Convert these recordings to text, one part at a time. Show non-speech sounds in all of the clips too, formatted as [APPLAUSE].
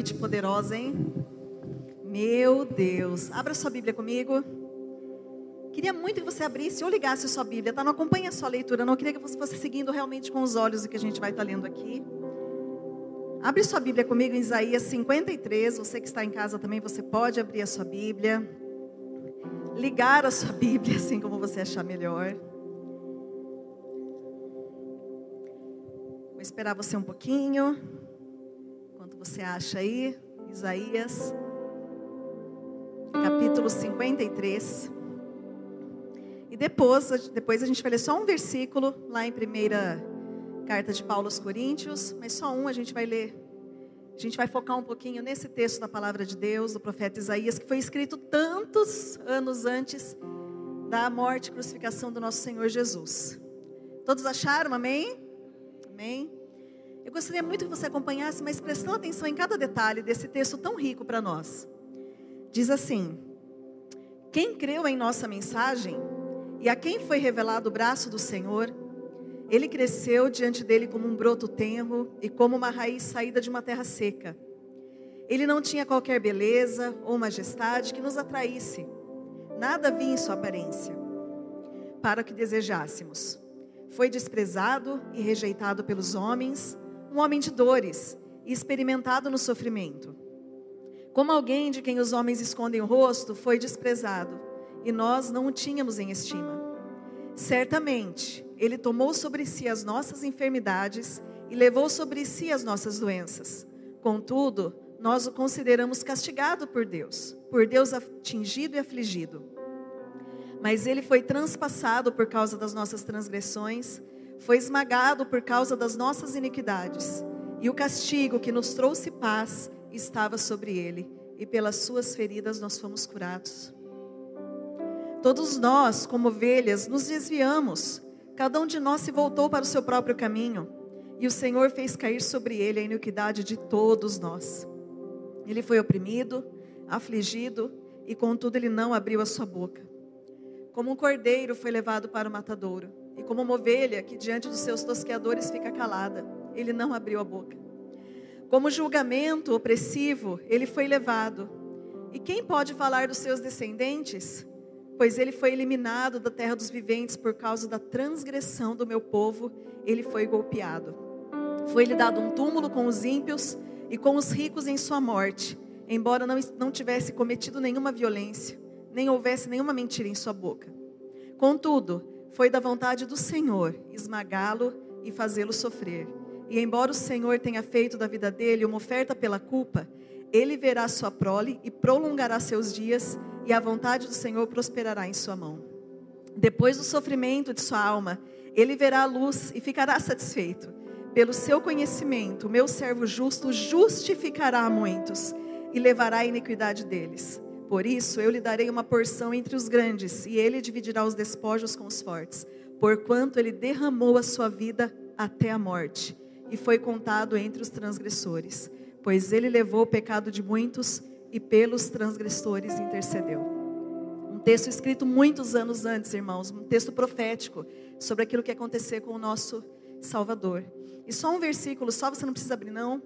noite poderosa, hein? Meu Deus. Abra sua Bíblia comigo. Queria muito que você abrisse ou ligasse sua Bíblia, tá? Não acompanhe a sua leitura, não. queria que você fosse seguindo realmente com os olhos o que a gente vai estar tá lendo aqui. Abre sua Bíblia comigo em Isaías 53. Você que está em casa também, você pode abrir a sua Bíblia. Ligar a sua Bíblia, assim como você achar melhor. Vou esperar você um pouquinho. Você acha aí, Isaías, capítulo 53. E depois, depois a gente vai ler só um versículo lá em primeira carta de Paulo aos Coríntios, mas só um a gente vai ler. A gente vai focar um pouquinho nesse texto da palavra de Deus, do profeta Isaías, que foi escrito tantos anos antes da morte e crucificação do nosso Senhor Jesus. Todos acharam? Amém? Amém? Eu gostaria muito que você acompanhasse, mas prestando atenção em cada detalhe desse texto tão rico para nós. Diz assim: Quem creu em nossa mensagem e a quem foi revelado o braço do Senhor, ele cresceu diante dele como um broto tenro e como uma raiz saída de uma terra seca. Ele não tinha qualquer beleza ou majestade que nos atraísse. Nada havia em sua aparência para que desejássemos. Foi desprezado e rejeitado pelos homens, um homem de dores e experimentado no sofrimento. Como alguém de quem os homens escondem o rosto, foi desprezado, e nós não o tínhamos em estima. Certamente, ele tomou sobre si as nossas enfermidades e levou sobre si as nossas doenças. Contudo, nós o consideramos castigado por Deus, por Deus atingido e afligido. Mas ele foi transpassado por causa das nossas transgressões, foi esmagado por causa das nossas iniquidades, e o castigo que nos trouxe paz estava sobre ele, e pelas suas feridas nós fomos curados. Todos nós, como ovelhas, nos desviamos, cada um de nós se voltou para o seu próprio caminho, e o Senhor fez cair sobre ele a iniquidade de todos nós. Ele foi oprimido, afligido, e contudo ele não abriu a sua boca. Como um cordeiro foi levado para o matadouro, e como uma ovelha que diante dos seus tosqueadores fica calada, ele não abriu a boca. Como julgamento opressivo, ele foi levado. E quem pode falar dos seus descendentes? Pois ele foi eliminado da terra dos viventes por causa da transgressão do meu povo, ele foi golpeado. Foi-lhe dado um túmulo com os ímpios e com os ricos em sua morte, embora não, não tivesse cometido nenhuma violência nem houvesse nenhuma mentira em sua boca. Contudo, foi da vontade do Senhor esmagá-lo e fazê-lo sofrer. E embora o Senhor tenha feito da vida dele uma oferta pela culpa, ele verá sua prole e prolongará seus dias, e a vontade do Senhor prosperará em sua mão. Depois do sofrimento de sua alma, ele verá a luz e ficará satisfeito. Pelo seu conhecimento, meu servo justo justificará muitos e levará a iniquidade deles. Por isso eu lhe darei uma porção entre os grandes, e ele dividirá os despojos com os fortes, porquanto ele derramou a sua vida até a morte, e foi contado entre os transgressores, pois ele levou o pecado de muitos e pelos transgressores intercedeu. Um texto escrito muitos anos antes, irmãos, um texto profético sobre aquilo que ia acontecer com o nosso Salvador. E só um versículo, só você não precisa abrir não,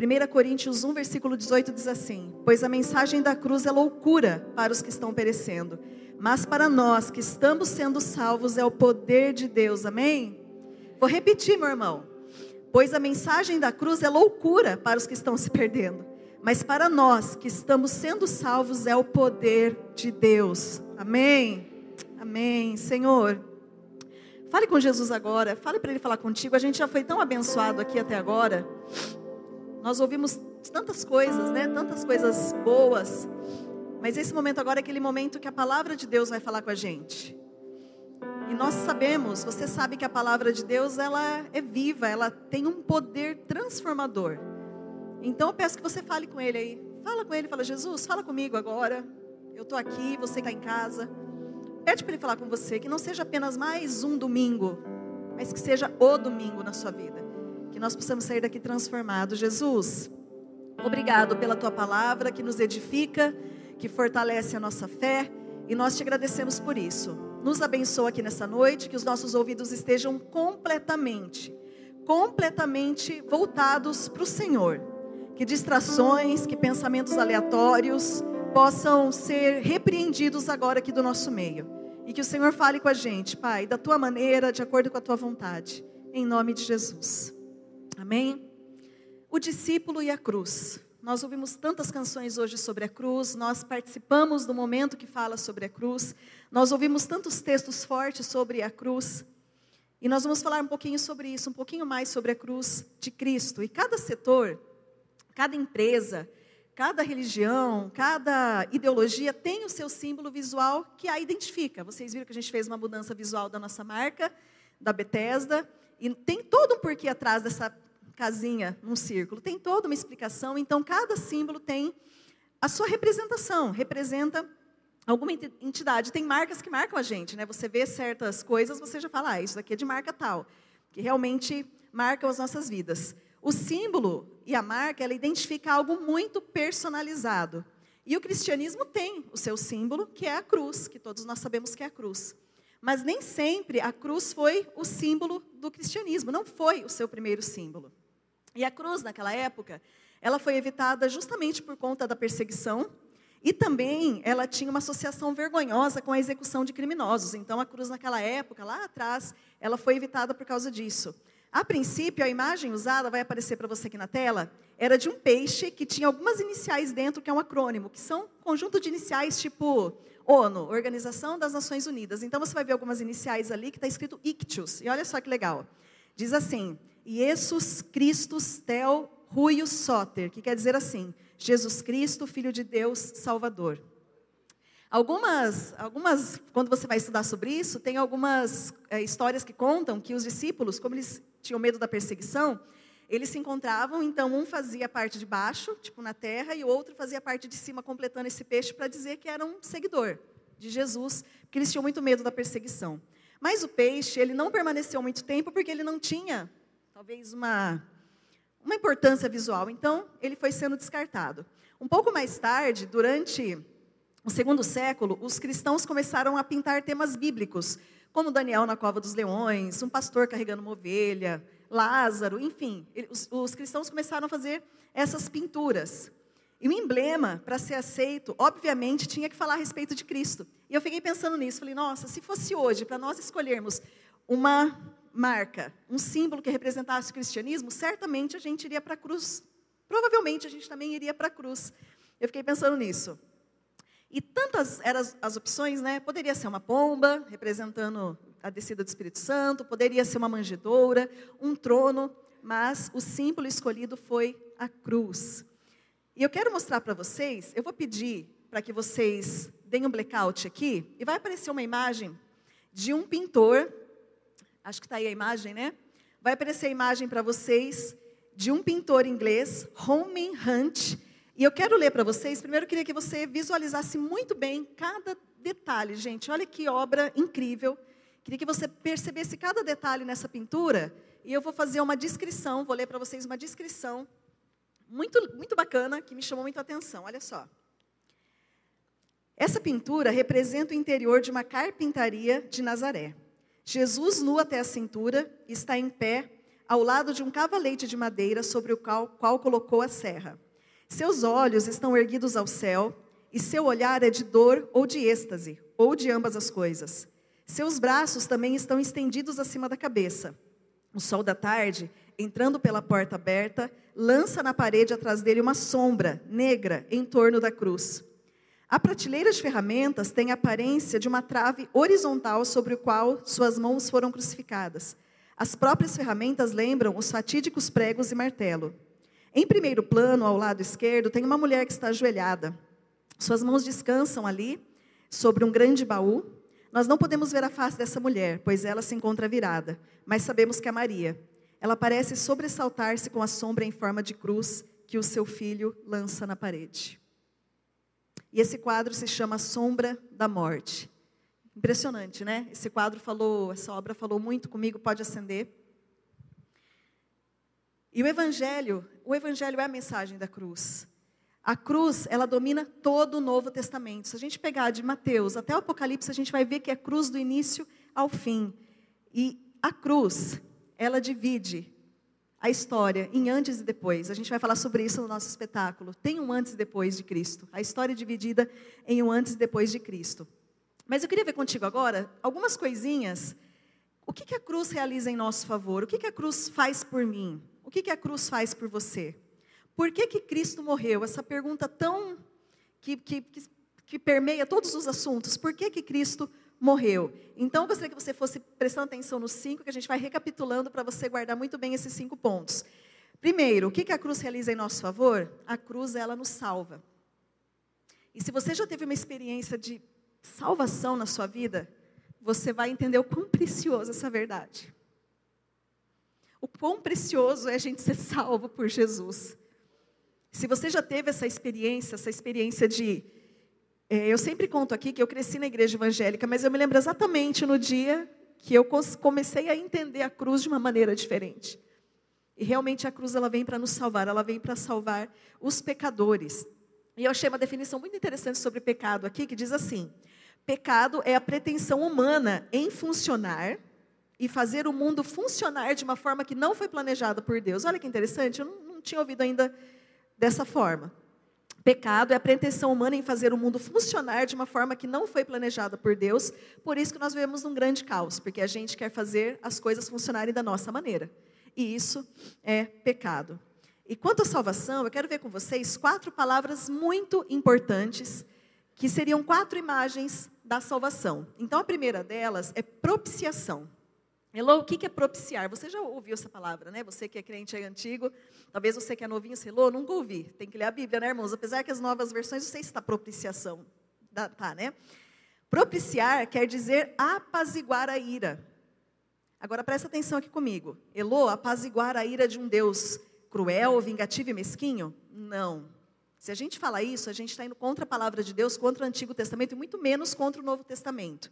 1 Coríntios 1, versículo 18 diz assim: Pois a mensagem da cruz é loucura para os que estão perecendo, mas para nós que estamos sendo salvos é o poder de Deus, amém? Vou repetir, meu irmão. Pois a mensagem da cruz é loucura para os que estão se perdendo, mas para nós que estamos sendo salvos é o poder de Deus, amém? Amém, Senhor. Fale com Jesus agora, fale para Ele falar contigo. A gente já foi tão abençoado aqui até agora. Nós ouvimos tantas coisas, né? Tantas coisas boas. Mas esse momento agora é aquele momento que a palavra de Deus vai falar com a gente. E nós sabemos, você sabe que a palavra de Deus ela é viva, ela tem um poder transformador. Então eu peço que você fale com ele aí. Fala com ele, fala Jesus, fala comigo agora. Eu estou aqui, você está em casa. Pede para ele falar com você, que não seja apenas mais um domingo, mas que seja o domingo na sua vida que nós possamos sair daqui transformados. Jesus, obrigado pela tua palavra que nos edifica, que fortalece a nossa fé e nós te agradecemos por isso. Nos abençoa aqui nessa noite, que os nossos ouvidos estejam completamente, completamente voltados para o Senhor. que distrações, que pensamentos aleatórios possam ser repreendidos agora aqui do nosso meio. E que o Senhor fale com a gente, Pai, da tua maneira, de acordo com a tua vontade, em nome de Jesus. Amém? O discípulo e a cruz. Nós ouvimos tantas canções hoje sobre a cruz, nós participamos do momento que fala sobre a cruz, nós ouvimos tantos textos fortes sobre a cruz. E nós vamos falar um pouquinho sobre isso, um pouquinho mais sobre a cruz de Cristo. E cada setor, cada empresa, cada religião, cada ideologia tem o seu símbolo visual que a identifica. Vocês viram que a gente fez uma mudança visual da nossa marca, da Bethesda, e tem todo um porquê atrás dessa casinha num círculo. Tem toda uma explicação, então cada símbolo tem a sua representação, representa alguma entidade. Tem marcas que marcam a gente, né? Você vê certas coisas, você já fala, ah, isso daqui é de marca tal, que realmente marcam as nossas vidas. O símbolo e a marca, ela identifica algo muito personalizado. E o cristianismo tem o seu símbolo, que é a cruz, que todos nós sabemos que é a cruz. Mas nem sempre a cruz foi o símbolo do cristianismo, não foi o seu primeiro símbolo. E a cruz, naquela época, ela foi evitada justamente por conta da perseguição e também ela tinha uma associação vergonhosa com a execução de criminosos. Então a cruz naquela época, lá atrás, ela foi evitada por causa disso. A princípio, a imagem usada vai aparecer para você aqui na tela, era de um peixe que tinha algumas iniciais dentro, que é um acrônimo, que são conjunto de iniciais tipo ONU, Organização das Nações Unidas. Então você vai ver algumas iniciais ali que está escrito Ictius. E olha só que legal. Diz assim: Jesus Christus Tel Ruius Soter, que quer dizer assim: Jesus Cristo, Filho de Deus, Salvador. Algumas, algumas, quando você vai estudar sobre isso, tem algumas é, histórias que contam que os discípulos, como eles tinham medo da perseguição, eles se encontravam, então um fazia a parte de baixo, tipo na terra, e o outro fazia a parte de cima, completando esse peixe para dizer que era um seguidor de Jesus, porque eles tinham muito medo da perseguição. Mas o peixe, ele não permaneceu muito tempo porque ele não tinha, talvez, uma uma importância visual. Então, ele foi sendo descartado. Um pouco mais tarde, durante o segundo século, os cristãos começaram a pintar temas bíblicos, como Daniel na cova dos leões, um pastor carregando uma ovelha, Lázaro, enfim. Os, os cristãos começaram a fazer essas pinturas. E o emblema, para ser aceito, obviamente, tinha que falar a respeito de Cristo. E eu fiquei pensando nisso, falei, nossa, se fosse hoje, para nós escolhermos uma marca, um símbolo que representasse o cristianismo, certamente a gente iria para a cruz. Provavelmente a gente também iria para a cruz. Eu fiquei pensando nisso. E tantas eram as, opções, né? Poderia ser uma pomba, representando a descida do Espírito Santo, poderia ser uma manjedoura, um trono, mas o símbolo escolhido foi a cruz. E eu quero mostrar para vocês, eu vou pedir para que vocês deem um blackout aqui, e vai aparecer uma imagem de um pintor Acho que está aí a imagem, né? Vai aparecer a imagem para vocês de um pintor inglês, Roman Hunt. E eu quero ler para vocês. Primeiro, eu queria que você visualizasse muito bem cada detalhe, gente. Olha que obra incrível. Queria que você percebesse cada detalhe nessa pintura. E eu vou fazer uma descrição, vou ler para vocês uma descrição muito, muito bacana, que me chamou muito a atenção. Olha só. Essa pintura representa o interior de uma carpintaria de Nazaré. Jesus, nu até a cintura, está em pé ao lado de um cavalete de madeira sobre o qual, qual colocou a serra. Seus olhos estão erguidos ao céu e seu olhar é de dor ou de êxtase, ou de ambas as coisas. Seus braços também estão estendidos acima da cabeça. O sol da tarde, entrando pela porta aberta, lança na parede atrás dele uma sombra negra em torno da cruz. A prateleira de ferramentas tem a aparência de uma trave horizontal sobre o qual suas mãos foram crucificadas. As próprias ferramentas lembram os fatídicos pregos e martelo. Em primeiro plano, ao lado esquerdo, tem uma mulher que está ajoelhada. Suas mãos descansam ali, sobre um grande baú. Nós não podemos ver a face dessa mulher, pois ela se encontra virada, mas sabemos que é Maria. Ela parece sobressaltar-se com a sombra em forma de cruz que o seu filho lança na parede. E esse quadro se chama Sombra da Morte. Impressionante, né? Esse quadro falou, essa obra falou muito comigo, pode acender. E o evangelho, o evangelho é a mensagem da cruz. A cruz, ela domina todo o Novo Testamento. Se a gente pegar de Mateus até o Apocalipse, a gente vai ver que é cruz do início ao fim. E a cruz, ela divide a história em antes e depois. A gente vai falar sobre isso no nosso espetáculo. Tem um antes e depois de Cristo. A história é dividida em um antes e depois de Cristo. Mas eu queria ver contigo agora algumas coisinhas. O que, que a cruz realiza em nosso favor? O que, que a cruz faz por mim? O que, que a cruz faz por você? Por que, que Cristo morreu? Essa pergunta tão que, que, que, permeia todos os assuntos. Por que, que Cristo morreu. Então, eu gostaria que você fosse prestando atenção nos cinco, que a gente vai recapitulando para você guardar muito bem esses cinco pontos. Primeiro, o que a cruz realiza em nosso favor? A cruz, ela nos salva. E se você já teve uma experiência de salvação na sua vida, você vai entender o quão precioso essa verdade. O quão precioso é a gente ser salvo por Jesus. Se você já teve essa experiência, essa experiência de é, eu sempre conto aqui que eu cresci na igreja evangélica, mas eu me lembro exatamente no dia que eu comecei a entender a cruz de uma maneira diferente. E realmente a cruz ela vem para nos salvar, ela vem para salvar os pecadores. E eu achei uma definição muito interessante sobre pecado aqui, que diz assim: pecado é a pretensão humana em funcionar e fazer o mundo funcionar de uma forma que não foi planejada por Deus. Olha que interessante, eu não, não tinha ouvido ainda dessa forma. Pecado é a pretensão humana em fazer o mundo funcionar de uma forma que não foi planejada por Deus. Por isso que nós vivemos num grande caos, porque a gente quer fazer as coisas funcionarem da nossa maneira. E isso é pecado. E quanto à salvação, eu quero ver com vocês quatro palavras muito importantes, que seriam quatro imagens da salvação. Então, a primeira delas é propiciação. Elô, o que é propiciar? Você já ouviu essa palavra, né? Você que é crente aí antigo, talvez você que é novinho, você Elô, nunca ouvi. Tem que ler a Bíblia, né, irmãos? Apesar que as novas versões, não sei se está propiciação. Tá, né? Propiciar quer dizer apaziguar a ira. Agora presta atenção aqui comigo. Elô, apaziguar a ira de um Deus cruel, vingativo e mesquinho? Não. Se a gente fala isso, a gente está indo contra a palavra de Deus, contra o Antigo Testamento e muito menos contra o Novo Testamento.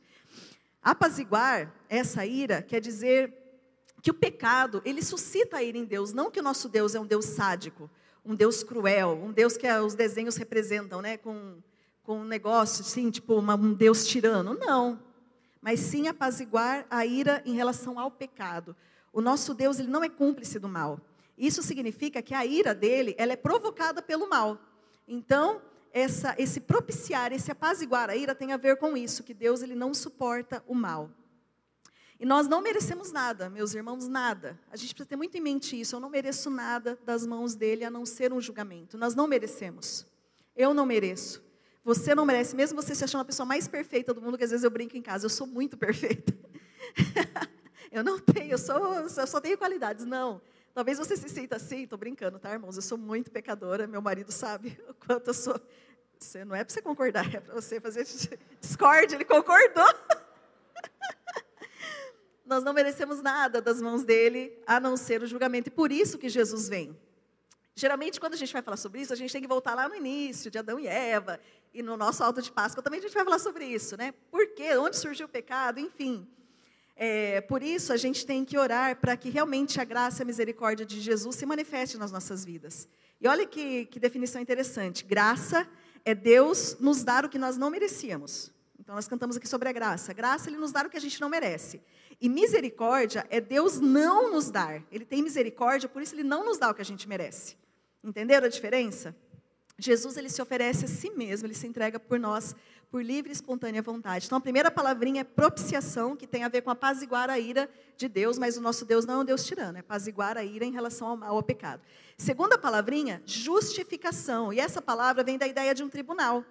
Apaziguar essa ira quer dizer que o pecado, ele suscita a ira em Deus, não que o nosso Deus é um Deus sádico, um Deus cruel, um Deus que os desenhos representam, né, com, com um negócio assim, tipo uma, um Deus tirano. Não. Mas sim apaziguar a ira em relação ao pecado. O nosso Deus, ele não é cúmplice do mal. Isso significa que a ira dele, ela é provocada pelo mal. Então, essa, esse propiciar, esse apaziguar a ira tem a ver com isso, que Deus ele não suporta o mal. E nós não merecemos nada, meus irmãos, nada. A gente precisa ter muito em mente isso. Eu não mereço nada das mãos dele a não ser um julgamento. Nós não merecemos. Eu não mereço. Você não merece, mesmo você se achando a pessoa mais perfeita do mundo, que às vezes eu brinco em casa, eu sou muito perfeita. [LAUGHS] eu não tenho, eu, sou, eu só tenho qualidades. Não. Talvez você se sinta assim, estou brincando, tá, irmãos? Eu sou muito pecadora, meu marido sabe [LAUGHS] o quanto eu sou você não é para você concordar, [LAUGHS] é para você fazer discorde. Ele concordou. [LAUGHS] Nós não merecemos nada das mãos dele, a não ser o julgamento. E por isso que Jesus vem. Geralmente, quando a gente vai falar sobre isso, a gente tem que voltar lá no início, de Adão e Eva, e no nosso alto de Páscoa também a gente vai falar sobre isso, né? Por quê? Onde surgiu o pecado? Enfim. É, por isso, a gente tem que orar para que realmente a graça e a misericórdia de Jesus se manifeste nas nossas vidas. E olha que, que definição interessante: graça Deus nos dar o que nós não merecíamos. Então nós cantamos aqui sobre a graça. Graça ele nos dar o que a gente não merece. E misericórdia é Deus não nos dar. Ele tem misericórdia, por isso ele não nos dá o que a gente merece. Entenderam a diferença? Jesus ele se oferece a si mesmo, ele se entrega por nós por livre e espontânea vontade. Então, a primeira palavrinha é propiciação, que tem a ver com apaziguar a ira de Deus, mas o nosso Deus não é um Deus tirano, é apaziguar a ira em relação ao mal, ao pecado. Segunda palavrinha, justificação. E essa palavra vem da ideia de um tribunal.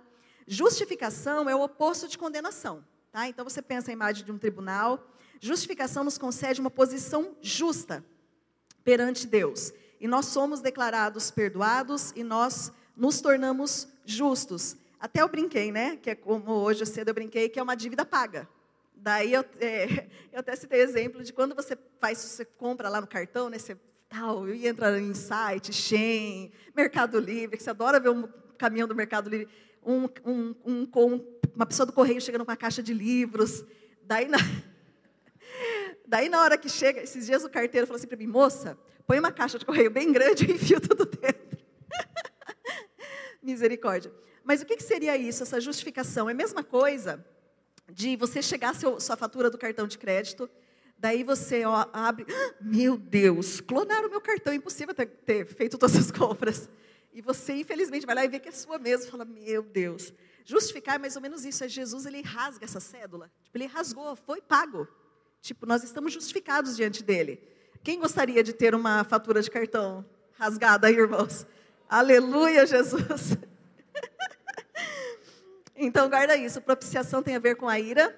Justificação é o oposto de condenação. Tá? Então, você pensa a imagem de um tribunal. Justificação nos concede uma posição justa perante Deus. E nós somos declarados perdoados e nós nos tornamos justos. Até eu brinquei, né? Que é como hoje cedo eu brinquei, que é uma dívida paga. Daí eu, [LAUGHS] é, eu até citei exemplo de quando você faz, você compra lá no cartão, né? Você tal, e entra em site, Shein, Mercado Livre, que você adora ver um caminhão do Mercado Livre, um, um, um uma pessoa do correio chegando com uma caixa de livros. Daí na, [LAUGHS] daí na hora que chega, esses dias o carteiro falou assim para mim, moça, põe uma caixa de correio bem grande e [LAUGHS] enfio tudo dentro. Misericórdia. Mas o que, que seria isso, essa justificação? É a mesma coisa de você chegar a seu, sua fatura do cartão de crédito, Daí você ó, abre, meu Deus, clonaram o meu cartão, é impossível ter, ter, feito todas as [LAUGHS] compras. E você, infelizmente, vai lá e vê que é sua mesmo, fala, meu Deus. Justificar é mais ou menos isso, é Jesus, ele rasga essa cédula. Tipo, ele rasgou, foi pago. Tipo, nós estamos justificados diante dele. Quem gostaria de ter uma fatura de cartão rasgada aí, irmãos? Aleluia, Jesus. [LAUGHS] então, guarda isso. Propiciação tem a ver com a ira.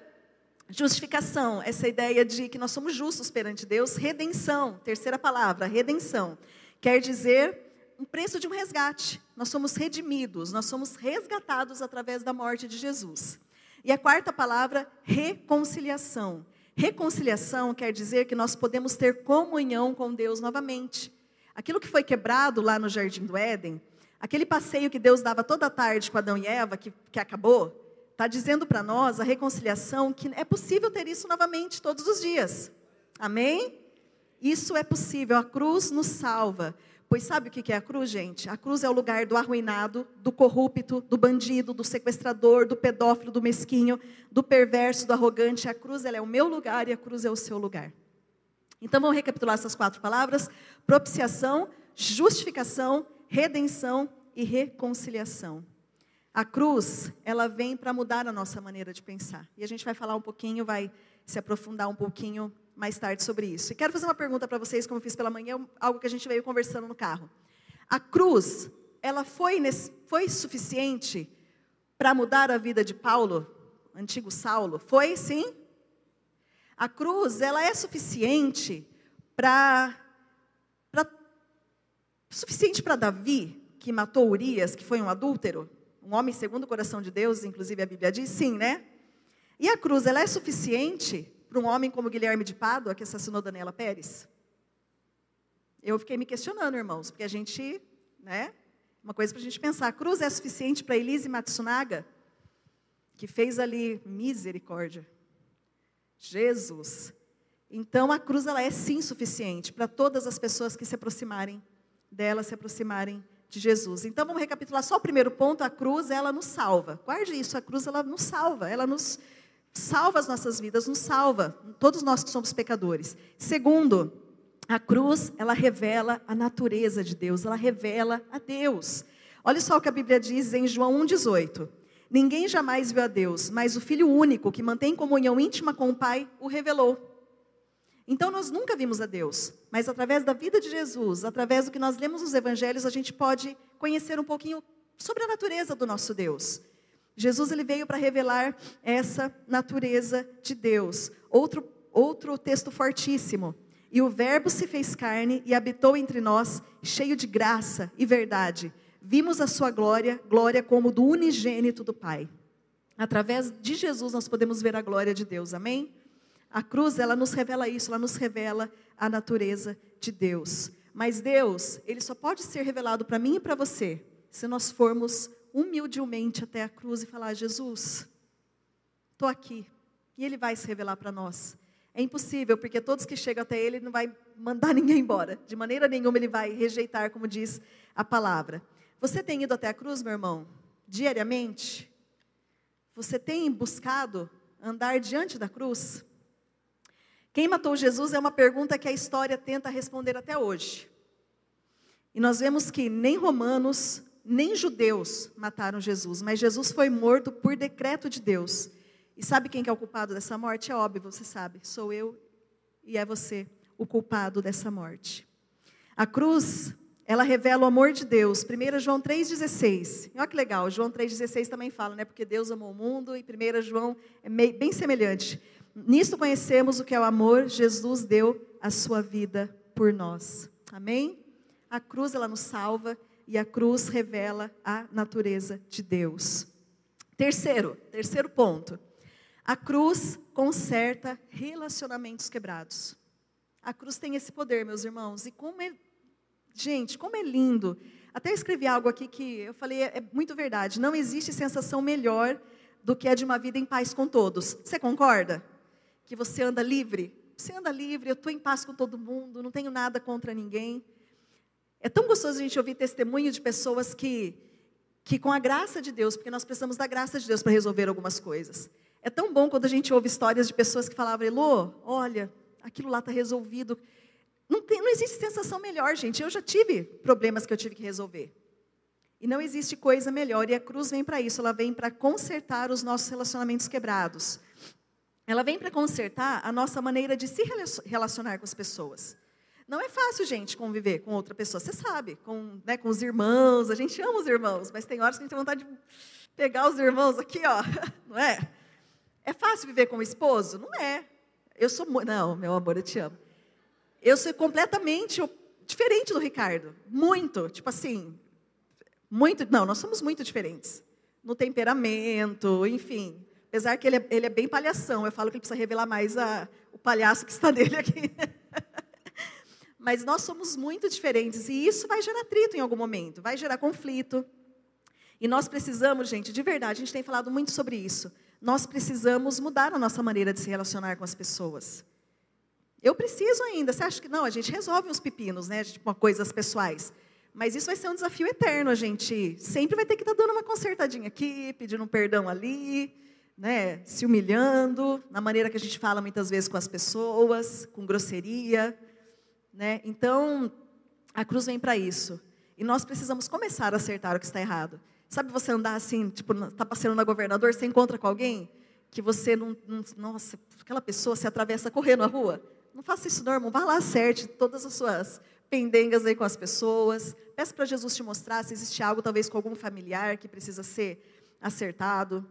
Justificação, essa ideia de que nós somos justos perante Deus. Redenção, terceira palavra, redenção. Quer dizer um preço de um resgate. Nós somos redimidos, nós somos resgatados através da morte de Jesus. E a quarta palavra, reconciliação. Reconciliação quer dizer que nós podemos ter comunhão com Deus novamente. Aquilo que foi quebrado lá no Jardim do Éden, aquele passeio que Deus dava toda tarde com Adão e Eva, que, que acabou, está dizendo para nós a reconciliação que é possível ter isso novamente todos os dias. Amém? Isso é possível, a cruz nos salva. Pois sabe o que é a cruz, gente? A cruz é o lugar do arruinado, do corrupto, do bandido, do sequestrador, do pedófilo, do mesquinho, do perverso, do arrogante. A cruz é o meu lugar e a cruz é o seu lugar. Então vamos recapitular essas quatro palavras: propiciação, justificação, redenção e reconciliação. A cruz, ela vem para mudar a nossa maneira de pensar. E a gente vai falar um pouquinho, vai se aprofundar um pouquinho mais tarde sobre isso. E quero fazer uma pergunta para vocês, como fiz pela manhã, algo que a gente veio conversando no carro. A cruz, ela foi, foi suficiente para mudar a vida de Paulo, antigo Saulo? Foi sim? A cruz, ela é suficiente para suficiente para Davi, que matou Urias, que foi um adúltero? um homem segundo o coração de Deus, inclusive a Bíblia diz, sim, né? E a cruz, ela é suficiente para um homem como Guilherme de Pádua, que assassinou Daniela Pérez? Eu fiquei me questionando, irmãos, porque a gente, né? Uma coisa para a gente pensar, a cruz é suficiente para Elise Matsunaga, que fez ali misericórdia. Jesus. Então a cruz ela é sim suficiente para todas as pessoas que se aproximarem dela, se aproximarem de Jesus. Então vamos recapitular só o primeiro ponto, a cruz, ela nos salva. Guarde isso, a cruz ela nos salva, ela nos salva as nossas vidas, nos salva, todos nós que somos pecadores. Segundo, a cruz, ela revela a natureza de Deus, ela revela a Deus. Olha só o que a Bíblia diz em João 1,18. Ninguém jamais viu a Deus, mas o Filho único, que mantém comunhão íntima com o Pai, o revelou. Então nós nunca vimos a Deus, mas através da vida de Jesus, através do que nós lemos nos evangelhos, a gente pode conhecer um pouquinho sobre a natureza do nosso Deus. Jesus ele veio para revelar essa natureza de Deus. Outro outro texto fortíssimo. E o Verbo se fez carne e habitou entre nós, cheio de graça e verdade. Vimos a sua glória, glória como do unigênito do Pai. Através de Jesus nós podemos ver a glória de Deus. Amém? A cruz, ela nos revela isso, ela nos revela a natureza de Deus. Mas Deus, ele só pode ser revelado para mim e para você se nós formos humildemente até a cruz e falar: Jesus, estou aqui. E ele vai se revelar para nós. É impossível, porque todos que chegam até ele, ele não vai mandar [LAUGHS] ninguém embora. De maneira nenhuma ele vai rejeitar, como diz a palavra. Você tem ido até a cruz, meu irmão? Diariamente? Você tem buscado andar diante da cruz? Quem matou Jesus é uma pergunta que a história tenta responder até hoje. E nós vemos que nem romanos, nem judeus mataram Jesus, mas Jesus foi morto por decreto de Deus. E sabe quem que é o culpado dessa morte? É óbvio, você sabe. Sou eu e é você o culpado dessa morte. A cruz, ela revela o amor de Deus. 1 João 3,16. Olha que legal, João 3,16 também fala, né? Porque Deus amou o mundo, e 1 João é bem semelhante. Nisto conhecemos o que é o amor, Jesus deu a sua vida por nós. Amém? A cruz ela nos salva e a cruz revela a natureza de Deus. Terceiro, terceiro ponto. A cruz conserta relacionamentos quebrados. A cruz tem esse poder, meus irmãos, e como é Gente, como é lindo. Até escrevi algo aqui que eu falei, é, muito verdade. Não existe sensação melhor do que a de uma vida em paz com todos. Você concorda? Que você anda livre. Você anda livre, eu estou em paz com todo mundo, não tenho nada contra ninguém. É tão gostoso a gente ouvir testemunho de pessoas que, que com a graça de Deus, porque nós precisamos da graça de Deus para resolver algumas coisas. É tão bom quando a gente ouve histórias de pessoas que falavam, Elô, olha, aquilo lá está resolvido. Não, tem, não existe sensação melhor, gente. Eu já tive problemas que eu tive que resolver. E não existe coisa melhor. E a cruz vem para isso. Ela vem para consertar os nossos relacionamentos quebrados. Ela vem para consertar a nossa maneira de se relacionar com as pessoas. Não é fácil, gente, conviver com outra pessoa. Você sabe, com, né, com os irmãos. A gente ama os irmãos, mas tem horas que a gente tem vontade de pegar os irmãos aqui, ó. [LAUGHS] Não é? É fácil viver com o esposo? Não é. Eu sou. Não, meu amor, eu te amo. Eu sou completamente diferente do Ricardo. Muito. Tipo assim. Muito. Não, nós somos muito diferentes. No temperamento, enfim. Apesar que ele é, ele é bem palhação. Eu falo que ele precisa revelar mais a, o palhaço que está [LAUGHS] nele aqui. Mas nós somos muito diferentes. E isso vai gerar atrito em algum momento. Vai gerar conflito. E nós precisamos, gente, de verdade, a gente tem falado muito sobre isso nós precisamos mudar a nossa maneira de se relacionar com as pessoas. Eu preciso ainda. Você acha que não? A gente resolve uns pepinos, né? Tipo, coisas pessoais. Mas isso vai ser um desafio eterno. A gente sempre vai ter que estar tá dando uma consertadinha aqui, pedindo um perdão ali, né? Se humilhando, na maneira que a gente fala muitas vezes com as pessoas, com grosseria, né? Então, a cruz vem para isso. E nós precisamos começar a acertar o que está errado. Sabe você andar assim, tipo, tá passando na governador, você encontra com alguém que você não, não nossa, aquela pessoa se atravessa correndo a rua? Não faça isso irmão. Vá lá, acerte todas as suas pendengas aí com as pessoas. Peça para Jesus te mostrar se existe algo, talvez com algum familiar que precisa ser acertado.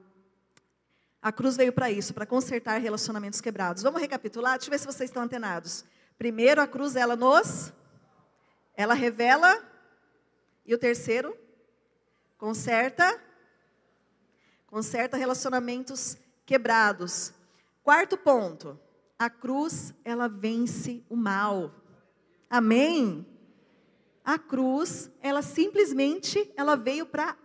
A cruz veio para isso, para consertar relacionamentos quebrados. Vamos recapitular? Deixa eu ver se vocês estão antenados. Primeiro, a cruz, ela nos... Ela revela... E o terceiro? Conserta. Conserta relacionamentos quebrados. Quarto ponto. A cruz, ela vence o mal. Amém? A cruz, ela simplesmente, ela veio para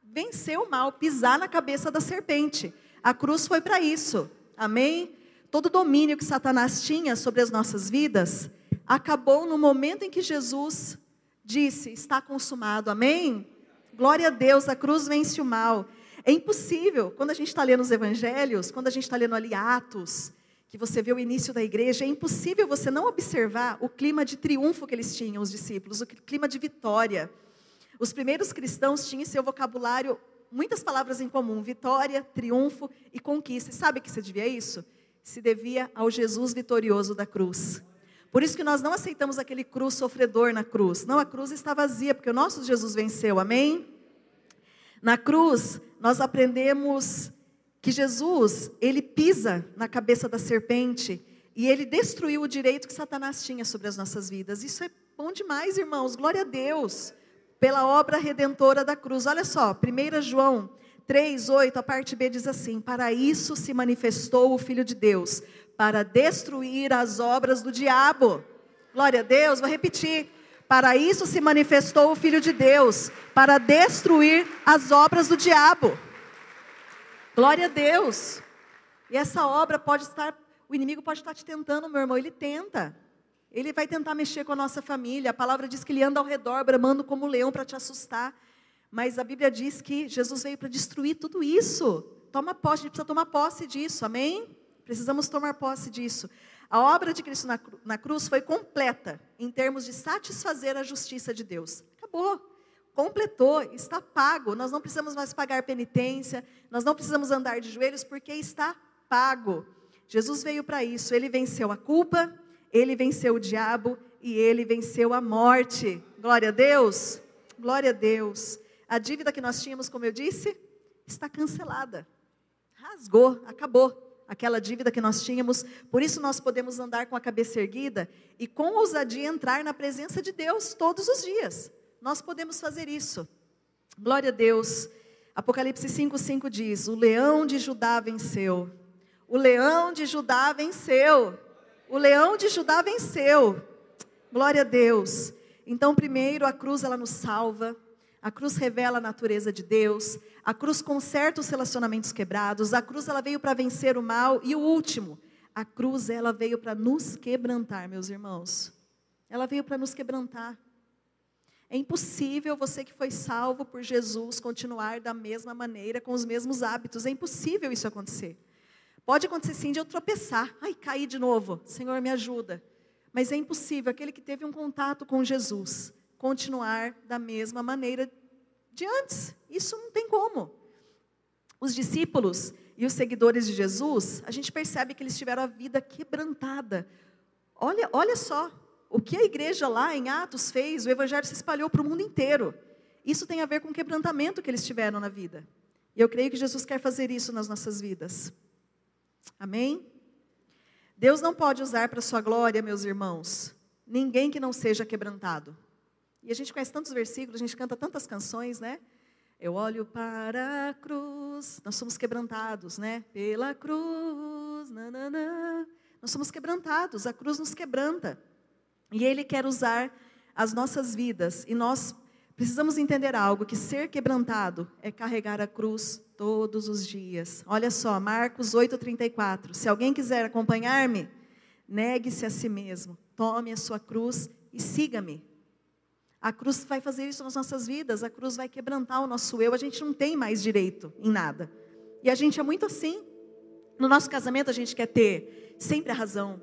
vencer o mal, pisar na cabeça da serpente. A cruz foi para isso. Amém? Todo domínio que Satanás tinha sobre as nossas vidas acabou no momento em que Jesus disse: está consumado. Amém? Glória a Deus, a cruz vence o mal. É impossível, quando a gente está lendo os evangelhos, quando a gente está lendo ali Atos, que você vê o início da igreja, é impossível você não observar o clima de triunfo que eles tinham, os discípulos, o clima de vitória. Os primeiros cristãos tinham em seu vocabulário muitas palavras em comum: vitória, triunfo e conquista. E sabe que se devia isso? Se devia ao Jesus vitorioso da cruz. Por isso que nós não aceitamos aquele cruz sofredor na cruz. Não, a cruz está vazia, porque o nosso Jesus venceu, amém? Na cruz, nós aprendemos que Jesus, ele pisa na cabeça da serpente e ele destruiu o direito que Satanás tinha sobre as nossas vidas. Isso é bom demais, irmãos. Glória a Deus pela obra redentora da cruz. Olha só, 1 João 3, 8, a parte B diz assim: Para isso se manifestou o Filho de Deus, para destruir as obras do diabo. Glória a Deus, vou repetir. Para isso se manifestou o Filho de Deus, para destruir as obras do diabo. Glória a Deus. E essa obra pode estar, o inimigo pode estar te tentando, meu irmão, ele tenta. Ele vai tentar mexer com a nossa família. A palavra diz que ele anda ao redor, bramando como um leão para te assustar. Mas a Bíblia diz que Jesus veio para destruir tudo isso. Toma posse, a gente precisa tomar posse disso, amém? Precisamos tomar posse disso. A obra de Cristo na, na cruz foi completa em termos de satisfazer a justiça de Deus. Acabou. Completou, está pago. Nós não precisamos mais pagar penitência, nós não precisamos andar de joelhos, porque está pago. Jesus veio para isso. Ele venceu a culpa, ele venceu o diabo e ele venceu a morte. Glória a Deus. Glória a Deus. A dívida que nós tínhamos, como eu disse, está cancelada. Rasgou, acabou aquela dívida que nós tínhamos. Por isso nós podemos andar com a cabeça erguida e com ousadia entrar na presença de Deus todos os dias. Nós podemos fazer isso. Glória a Deus. Apocalipse 5:5 diz: "O leão de Judá venceu. O leão de Judá venceu. O leão de Judá venceu." Glória a Deus. Então, primeiro, a cruz ela nos salva. A cruz revela a natureza de Deus, a cruz conserta os relacionamentos quebrados, a cruz ela veio para vencer o mal e o último, a cruz ela veio para nos quebrantar, meus irmãos. Ela veio para nos quebrantar. É impossível você que foi salvo por Jesus continuar da mesma maneira, com os mesmos hábitos. É impossível isso acontecer. Pode acontecer sim de eu tropeçar, ai, cair de novo, Senhor, me ajuda. Mas é impossível aquele que teve um contato com Jesus continuar da mesma maneira de antes. Isso não tem como. Os discípulos e os seguidores de Jesus, a gente percebe que eles tiveram a vida quebrantada. Olha, olha só, o que a igreja lá em Atos fez, o evangelho se espalhou para o mundo inteiro. Isso tem a ver com o quebrantamento que eles tiveram na vida. E eu creio que Jesus quer fazer isso nas nossas vidas. Amém? Deus não pode usar para sua glória, meus irmãos, ninguém que não seja quebrantado. E a gente conhece tantos versículos, a gente canta tantas canções, né? Eu olho para a cruz, nós somos quebrantados, né? Pela cruz, nananã. Nós somos quebrantados, a cruz nos quebranta. E Ele quer usar as nossas vidas. E nós precisamos entender algo: que ser quebrantado é carregar a cruz todos os dias. Olha só, Marcos 8,34. Se alguém quiser acompanhar-me, negue-se a si mesmo, tome a sua cruz e siga-me. A cruz vai fazer isso nas nossas vidas, a cruz vai quebrantar o nosso eu, a gente não tem mais direito em nada. E a gente é muito assim. No nosso casamento a gente quer ter sempre a razão.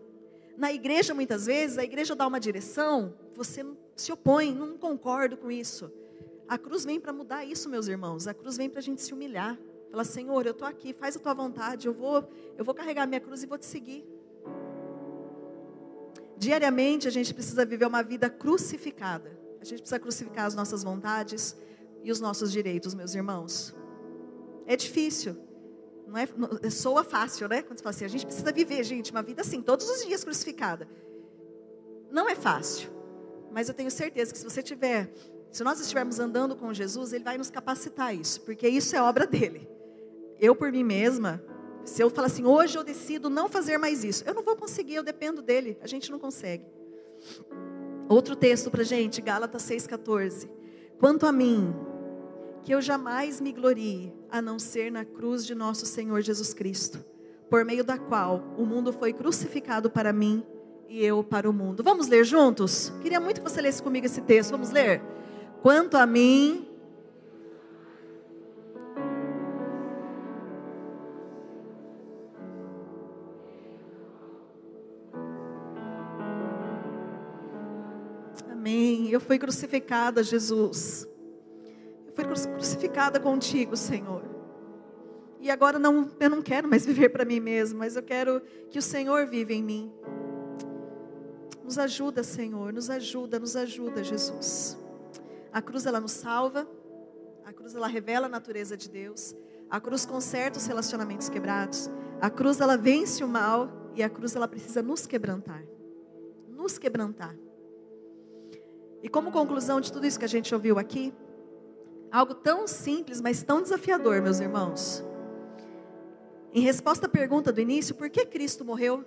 Na igreja, muitas vezes, a igreja dá uma direção, você se opõe, não concordo com isso. A cruz vem para mudar isso, meus irmãos. A cruz vem para a gente se humilhar. Falar, Senhor, eu estou aqui, faz a tua vontade, eu vou, eu vou carregar a minha cruz e vou te seguir. Diariamente a gente precisa viver uma vida crucificada. A gente precisa crucificar as nossas vontades e os nossos direitos, meus irmãos. É difícil. Não é, não, é, soa fácil, né? Quando você fala assim, a gente precisa viver, gente, uma vida assim, todos os dias crucificada. Não é fácil. Mas eu tenho certeza que se você tiver, se nós estivermos andando com Jesus, Ele vai nos capacitar a isso, porque isso é obra dele. Eu por mim mesma, se eu falar assim, hoje eu decido não fazer mais isso, eu não vou conseguir, eu dependo dele. A gente não consegue. Outro texto para gente, Gálatas 6,14. Quanto a mim, que eu jamais me glorie, a não ser na cruz de nosso Senhor Jesus Cristo, por meio da qual o mundo foi crucificado para mim e eu para o mundo. Vamos ler juntos? Queria muito que você lesse comigo esse texto. Vamos ler? Quanto a mim, Amém. Eu fui crucificada, Jesus. Fui crucificada contigo, Senhor. E agora não, eu não quero mais [LAUGHS] viver para mim mesmo, mas eu quero que o Senhor viva em mim. Nos ajuda, Senhor, nos ajuda, nos ajuda, Jesus. A cruz ela nos salva. A cruz ela revela a natureza de Deus. A cruz conserta os relacionamentos quebrados. A cruz ela vence o mal e a cruz ela precisa nos quebrantar. Nos quebrantar. E como conclusão de tudo isso que a gente ouviu aqui, algo tão simples, mas tão desafiador, meus irmãos. Em resposta à pergunta do início, por que Cristo morreu?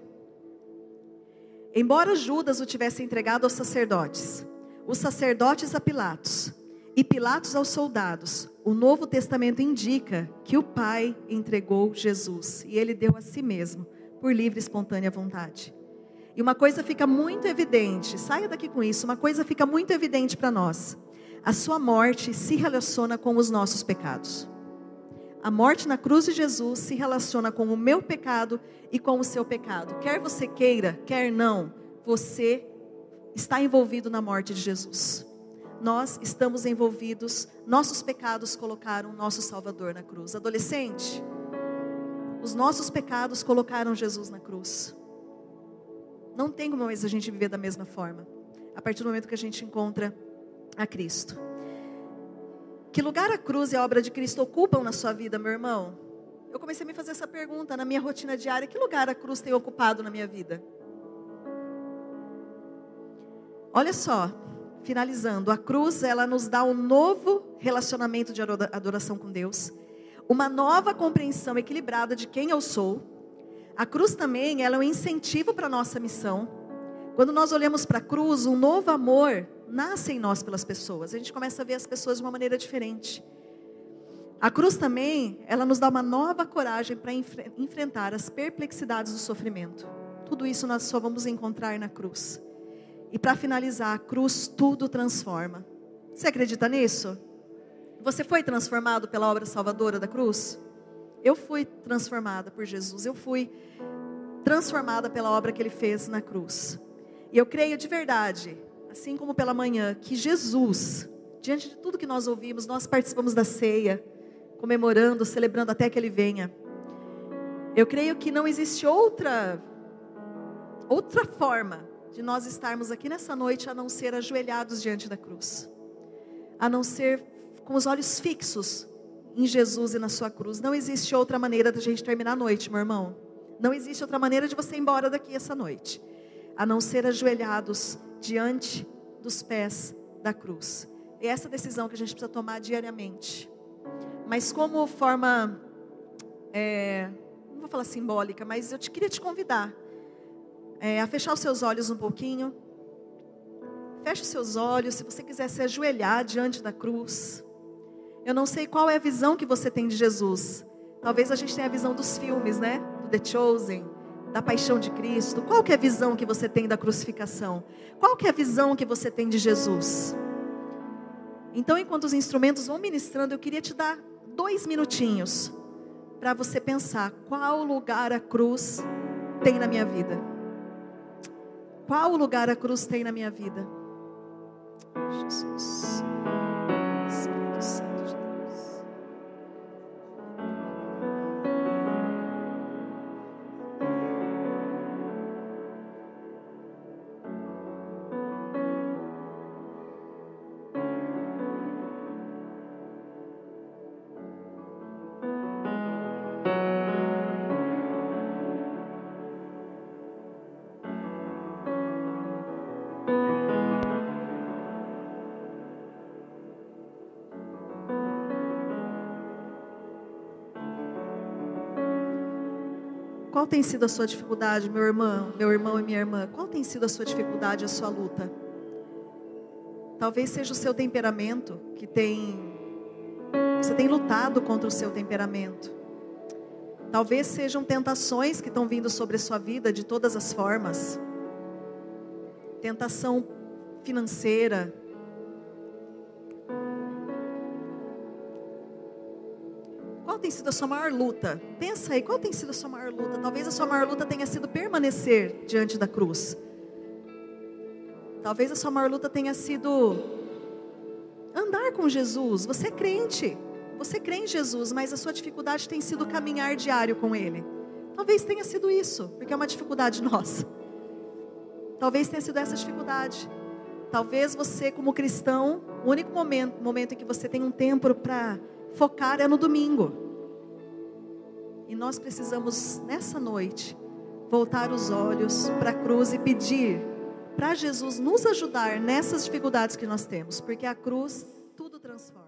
Embora Judas o tivesse entregado aos sacerdotes, os sacerdotes a Pilatos e Pilatos aos soldados, o Novo Testamento indica que o Pai entregou Jesus e ele deu a si mesmo, por livre e espontânea vontade. E uma coisa fica muito evidente, saia daqui com isso, uma coisa fica muito evidente para nós. A sua morte se relaciona com os nossos pecados. A morte na cruz de Jesus se relaciona com o meu pecado e com o seu pecado. Quer você queira, quer não, você está envolvido na morte de Jesus. Nós estamos envolvidos, nossos pecados colocaram nosso Salvador na cruz. Adolescente, os nossos pecados colocaram Jesus na cruz. Não tem como mais a gente viver da mesma forma. A partir do momento que a gente encontra a Cristo. Que lugar a cruz e a obra de Cristo ocupam na sua vida, meu irmão? Eu comecei a me fazer essa pergunta na minha rotina diária: que lugar a cruz tem ocupado na minha vida? Olha só, finalizando, a cruz ela nos dá um novo relacionamento de adoração com Deus, uma nova compreensão equilibrada de quem eu sou a cruz também ela é um incentivo para a nossa missão. Quando nós olhamos para a cruz, um novo amor nasce em nós pelas pessoas. A gente começa a ver as pessoas de uma maneira diferente. A cruz também, ela nos dá uma nova coragem para enfre enfrentar as perplexidades do sofrimento. Tudo isso nós só vamos encontrar na cruz. E para finalizar, a cruz tudo transforma. Você acredita nisso? Você foi transformado pela obra salvadora da cruz? Eu fui transformada por Jesus, eu fui transformada pela obra que ele fez na cruz. E eu creio de verdade, assim como pela manhã, que Jesus, diante de tudo que nós ouvimos, nós participamos da ceia, comemorando, celebrando até que ele venha. Eu creio que não existe outra outra forma de nós estarmos aqui nessa noite a não ser ajoelhados diante da cruz. A não ser com os olhos fixos em Jesus e na sua cruz. Não existe outra maneira da gente terminar a noite, meu irmão. Não existe outra maneira de você ir embora daqui essa noite, a não ser ajoelhados diante dos pés da cruz. É essa decisão que a gente precisa tomar diariamente. Mas como forma, é, não vou falar simbólica, mas eu te queria te convidar é, a fechar os seus olhos um pouquinho. Feche os seus olhos, se você quiser se ajoelhar diante da cruz. Eu não sei qual é a visão que você tem de Jesus. Talvez a gente tenha a visão dos filmes, né? Do The Chosen, da paixão de Cristo. Qual que é a visão que você tem da crucificação? Qual que é a visão que você tem de Jesus? Então, enquanto os instrumentos vão ministrando, eu queria te dar dois minutinhos para você pensar qual lugar a cruz tem na minha vida. Qual lugar a cruz tem na minha vida? Jesus. Qual tem sido a sua dificuldade, meu irmão, meu irmão e minha irmã? Qual tem sido a sua dificuldade, a sua luta? Talvez seja o seu temperamento que tem você tem lutado contra o seu temperamento. Talvez sejam tentações que estão vindo sobre a sua vida de todas as formas. Tentação financeira, sido a sua maior luta? Pensa aí, qual tem sido a sua maior luta? Talvez a sua maior luta tenha sido permanecer diante da cruz. Talvez a sua maior luta tenha sido andar com Jesus. Você é crente, você crê em Jesus, mas a sua dificuldade tem sido caminhar diário com Ele. Talvez tenha sido isso, porque é uma dificuldade [LAUGHS] nossa. Talvez tenha sido essa dificuldade. Talvez você, como cristão, o único momento, momento em que você tem um tempo para focar é no domingo. E nós precisamos, nessa noite, voltar os olhos para a cruz e pedir para Jesus nos ajudar nessas dificuldades que nós temos, porque a cruz tudo transforma.